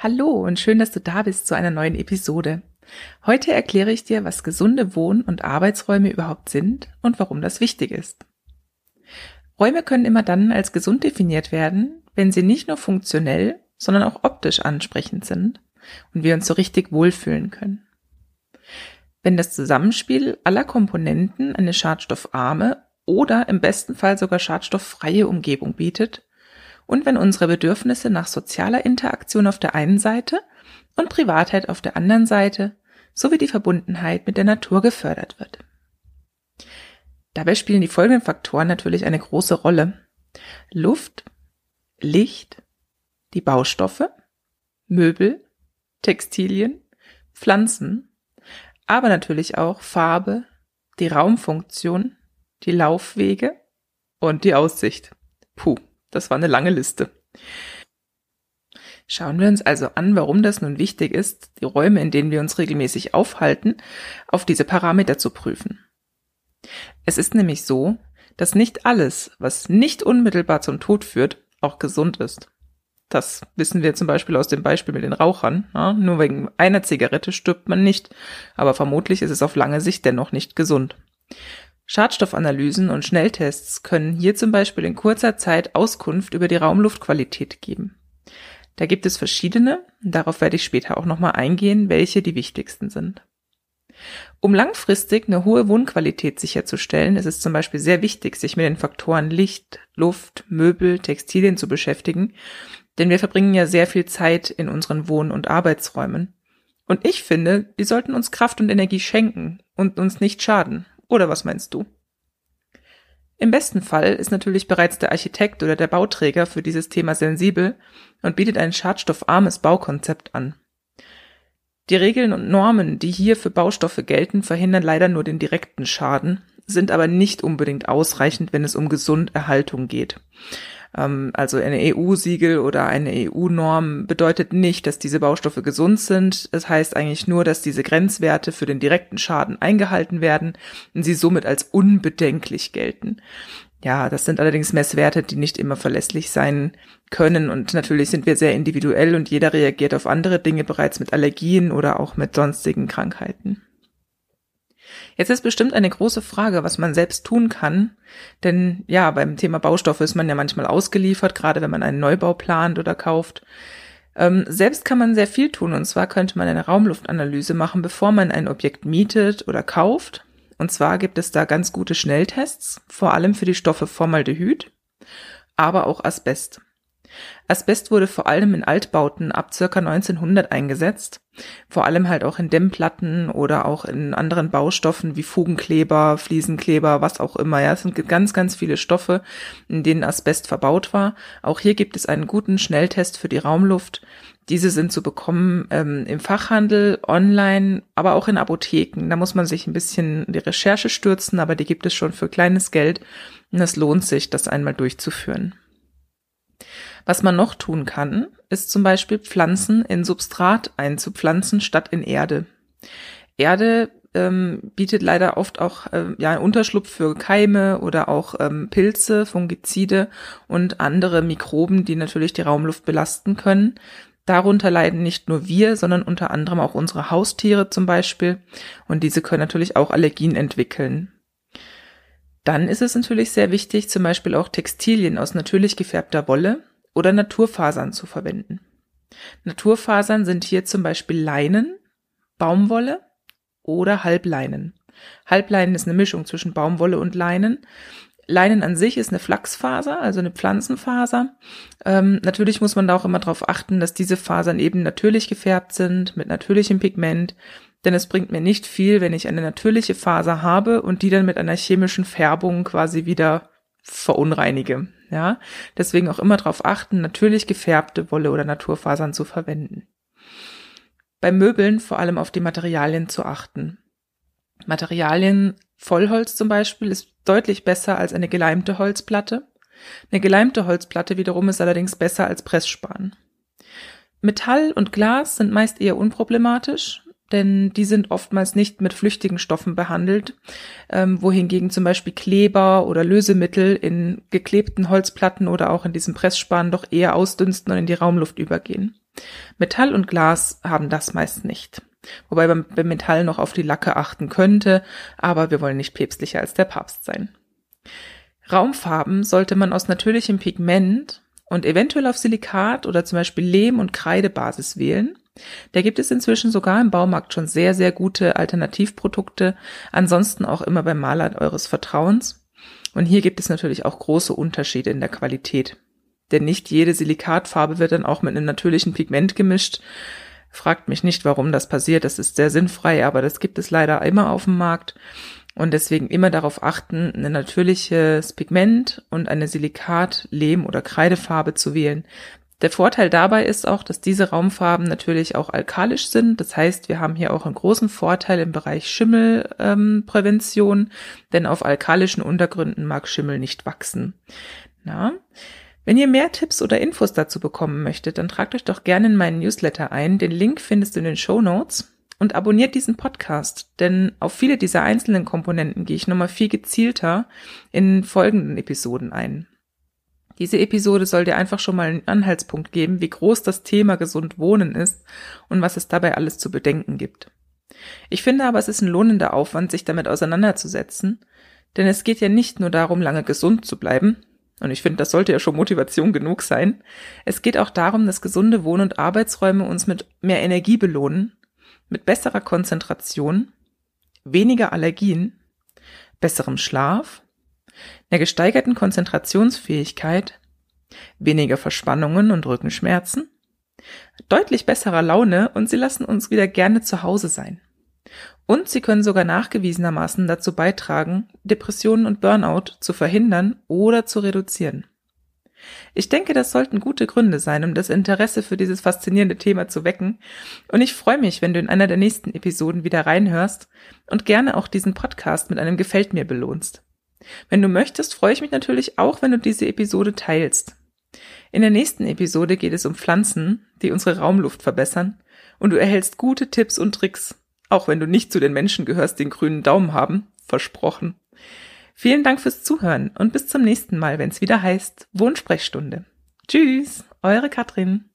Hallo und schön, dass du da bist zu einer neuen Episode. Heute erkläre ich dir, was gesunde Wohn- und Arbeitsräume überhaupt sind und warum das wichtig ist. Räume können immer dann als gesund definiert werden, wenn sie nicht nur funktionell, sondern auch optisch ansprechend sind und wir uns so richtig wohlfühlen können. Wenn das Zusammenspiel aller Komponenten eine schadstoffarme oder im besten Fall sogar schadstofffreie Umgebung bietet und wenn unsere Bedürfnisse nach sozialer Interaktion auf der einen Seite und Privatheit auf der anderen Seite sowie die Verbundenheit mit der Natur gefördert wird. Dabei spielen die folgenden Faktoren natürlich eine große Rolle. Luft, Licht, die Baustoffe, Möbel, Textilien, Pflanzen, aber natürlich auch Farbe, die Raumfunktion, die Laufwege und die Aussicht. Puh. Das war eine lange Liste. Schauen wir uns also an, warum das nun wichtig ist, die Räume, in denen wir uns regelmäßig aufhalten, auf diese Parameter zu prüfen. Es ist nämlich so, dass nicht alles, was nicht unmittelbar zum Tod führt, auch gesund ist. Das wissen wir zum Beispiel aus dem Beispiel mit den Rauchern. Ja, nur wegen einer Zigarette stirbt man nicht, aber vermutlich ist es auf lange Sicht dennoch nicht gesund. Schadstoffanalysen und Schnelltests können hier zum Beispiel in kurzer Zeit Auskunft über die Raumluftqualität geben. Da gibt es verschiedene, darauf werde ich später auch nochmal eingehen, welche die wichtigsten sind. Um langfristig eine hohe Wohnqualität sicherzustellen, ist es zum Beispiel sehr wichtig, sich mit den Faktoren Licht, Luft, Möbel, Textilien zu beschäftigen, denn wir verbringen ja sehr viel Zeit in unseren Wohn- und Arbeitsräumen. Und ich finde, die sollten uns Kraft und Energie schenken und uns nicht schaden. Oder was meinst du? Im besten Fall ist natürlich bereits der Architekt oder der Bauträger für dieses Thema sensibel und bietet ein schadstoffarmes Baukonzept an. Die Regeln und Normen, die hier für Baustoffe gelten, verhindern leider nur den direkten Schaden, sind aber nicht unbedingt ausreichend, wenn es um Gesunderhaltung geht. Ähm, also eine EU-Siegel oder eine EU-Norm bedeutet nicht, dass diese Baustoffe gesund sind. Es heißt eigentlich nur, dass diese Grenzwerte für den direkten Schaden eingehalten werden und sie somit als unbedenklich gelten. Ja, das sind allerdings Messwerte, die nicht immer verlässlich sein können und natürlich sind wir sehr individuell und jeder reagiert auf andere Dinge bereits mit Allergien oder auch mit sonstigen Krankheiten. Jetzt ist bestimmt eine große Frage, was man selbst tun kann. Denn ja, beim Thema Baustoffe ist man ja manchmal ausgeliefert, gerade wenn man einen Neubau plant oder kauft. Ähm, selbst kann man sehr viel tun. Und zwar könnte man eine Raumluftanalyse machen, bevor man ein Objekt mietet oder kauft. Und zwar gibt es da ganz gute Schnelltests, vor allem für die Stoffe Formaldehyd, aber auch Asbest. Asbest wurde vor allem in Altbauten ab circa 1900 eingesetzt, vor allem halt auch in Dämmplatten oder auch in anderen Baustoffen wie Fugenkleber, Fliesenkleber, was auch immer. Ja, es sind ganz, ganz viele Stoffe, in denen Asbest verbaut war. Auch hier gibt es einen guten Schnelltest für die Raumluft. Diese sind zu bekommen ähm, im Fachhandel, online, aber auch in Apotheken. Da muss man sich ein bisschen die Recherche stürzen, aber die gibt es schon für kleines Geld und es lohnt sich, das einmal durchzuführen. Was man noch tun kann, ist zum Beispiel Pflanzen in Substrat einzupflanzen statt in Erde. Erde ähm, bietet leider oft auch äh, ja einen Unterschlupf für Keime oder auch ähm, Pilze, Fungizide und andere Mikroben, die natürlich die Raumluft belasten können. Darunter leiden nicht nur wir, sondern unter anderem auch unsere Haustiere zum Beispiel. Und diese können natürlich auch Allergien entwickeln. Dann ist es natürlich sehr wichtig, zum Beispiel auch Textilien aus natürlich gefärbter Wolle oder Naturfasern zu verwenden. Naturfasern sind hier zum Beispiel Leinen, Baumwolle oder Halbleinen. Halbleinen ist eine Mischung zwischen Baumwolle und Leinen. Leinen an sich ist eine Flachsfaser, also eine Pflanzenfaser. Ähm, natürlich muss man da auch immer darauf achten, dass diese Fasern eben natürlich gefärbt sind, mit natürlichem Pigment, denn es bringt mir nicht viel, wenn ich eine natürliche Faser habe und die dann mit einer chemischen Färbung quasi wieder verunreinige. Ja, deswegen auch immer darauf achten, natürlich gefärbte Wolle oder Naturfasern zu verwenden. Bei Möbeln vor allem auf die Materialien zu achten. Materialien Vollholz zum Beispiel ist deutlich besser als eine geleimte Holzplatte. Eine geleimte Holzplatte wiederum ist allerdings besser als Pressspan. Metall und Glas sind meist eher unproblematisch, denn die sind oftmals nicht mit flüchtigen Stoffen behandelt, ähm, wohingegen zum Beispiel Kleber oder Lösemittel in geklebten Holzplatten oder auch in diesem Pressspan doch eher ausdünsten und in die Raumluft übergehen. Metall und Glas haben das meist nicht. Wobei man beim Metall noch auf die Lacke achten könnte, aber wir wollen nicht päpstlicher als der Papst sein. Raumfarben sollte man aus natürlichem Pigment und eventuell auf Silikat oder zum Beispiel Lehm- und Kreidebasis wählen. Da gibt es inzwischen sogar im Baumarkt schon sehr, sehr gute Alternativprodukte. Ansonsten auch immer beim Maler eures Vertrauens. Und hier gibt es natürlich auch große Unterschiede in der Qualität. Denn nicht jede Silikatfarbe wird dann auch mit einem natürlichen Pigment gemischt. Fragt mich nicht, warum das passiert. Das ist sehr sinnfrei, aber das gibt es leider immer auf dem Markt. Und deswegen immer darauf achten, ein natürliches Pigment und eine Silikat-, Lehm- oder Kreidefarbe zu wählen. Der Vorteil dabei ist auch, dass diese Raumfarben natürlich auch alkalisch sind. Das heißt, wir haben hier auch einen großen Vorteil im Bereich Schimmelprävention, ähm, denn auf alkalischen Untergründen mag Schimmel nicht wachsen. Na? Wenn ihr mehr Tipps oder Infos dazu bekommen möchtet, dann tragt euch doch gerne in meinen Newsletter ein. Den Link findest du in den Show Notes und abonniert diesen Podcast, denn auf viele dieser einzelnen Komponenten gehe ich nochmal viel gezielter in folgenden Episoden ein. Diese Episode soll dir einfach schon mal einen Anhaltspunkt geben, wie groß das Thema gesund wohnen ist und was es dabei alles zu bedenken gibt. Ich finde aber, es ist ein lohnender Aufwand, sich damit auseinanderzusetzen, denn es geht ja nicht nur darum, lange gesund zu bleiben, und ich finde, das sollte ja schon Motivation genug sein. Es geht auch darum, dass gesunde Wohn- und Arbeitsräume uns mit mehr Energie belohnen mit besserer Konzentration, weniger Allergien, besserem Schlaf, einer gesteigerten Konzentrationsfähigkeit, weniger Verspannungen und Rückenschmerzen, deutlich besserer Laune und sie lassen uns wieder gerne zu Hause sein. Und sie können sogar nachgewiesenermaßen dazu beitragen, Depressionen und Burnout zu verhindern oder zu reduzieren. Ich denke, das sollten gute Gründe sein, um das Interesse für dieses faszinierende Thema zu wecken. Und ich freue mich, wenn du in einer der nächsten Episoden wieder reinhörst und gerne auch diesen Podcast mit einem Gefällt mir belohnst. Wenn du möchtest, freue ich mich natürlich auch, wenn du diese Episode teilst. In der nächsten Episode geht es um Pflanzen, die unsere Raumluft verbessern, und du erhältst gute Tipps und Tricks, auch wenn du nicht zu den Menschen gehörst, die den grünen Daumen haben, versprochen. Vielen Dank fürs Zuhören und bis zum nächsten Mal, wenn es wieder heißt Wohnsprechstunde. Tschüss, eure Katrin.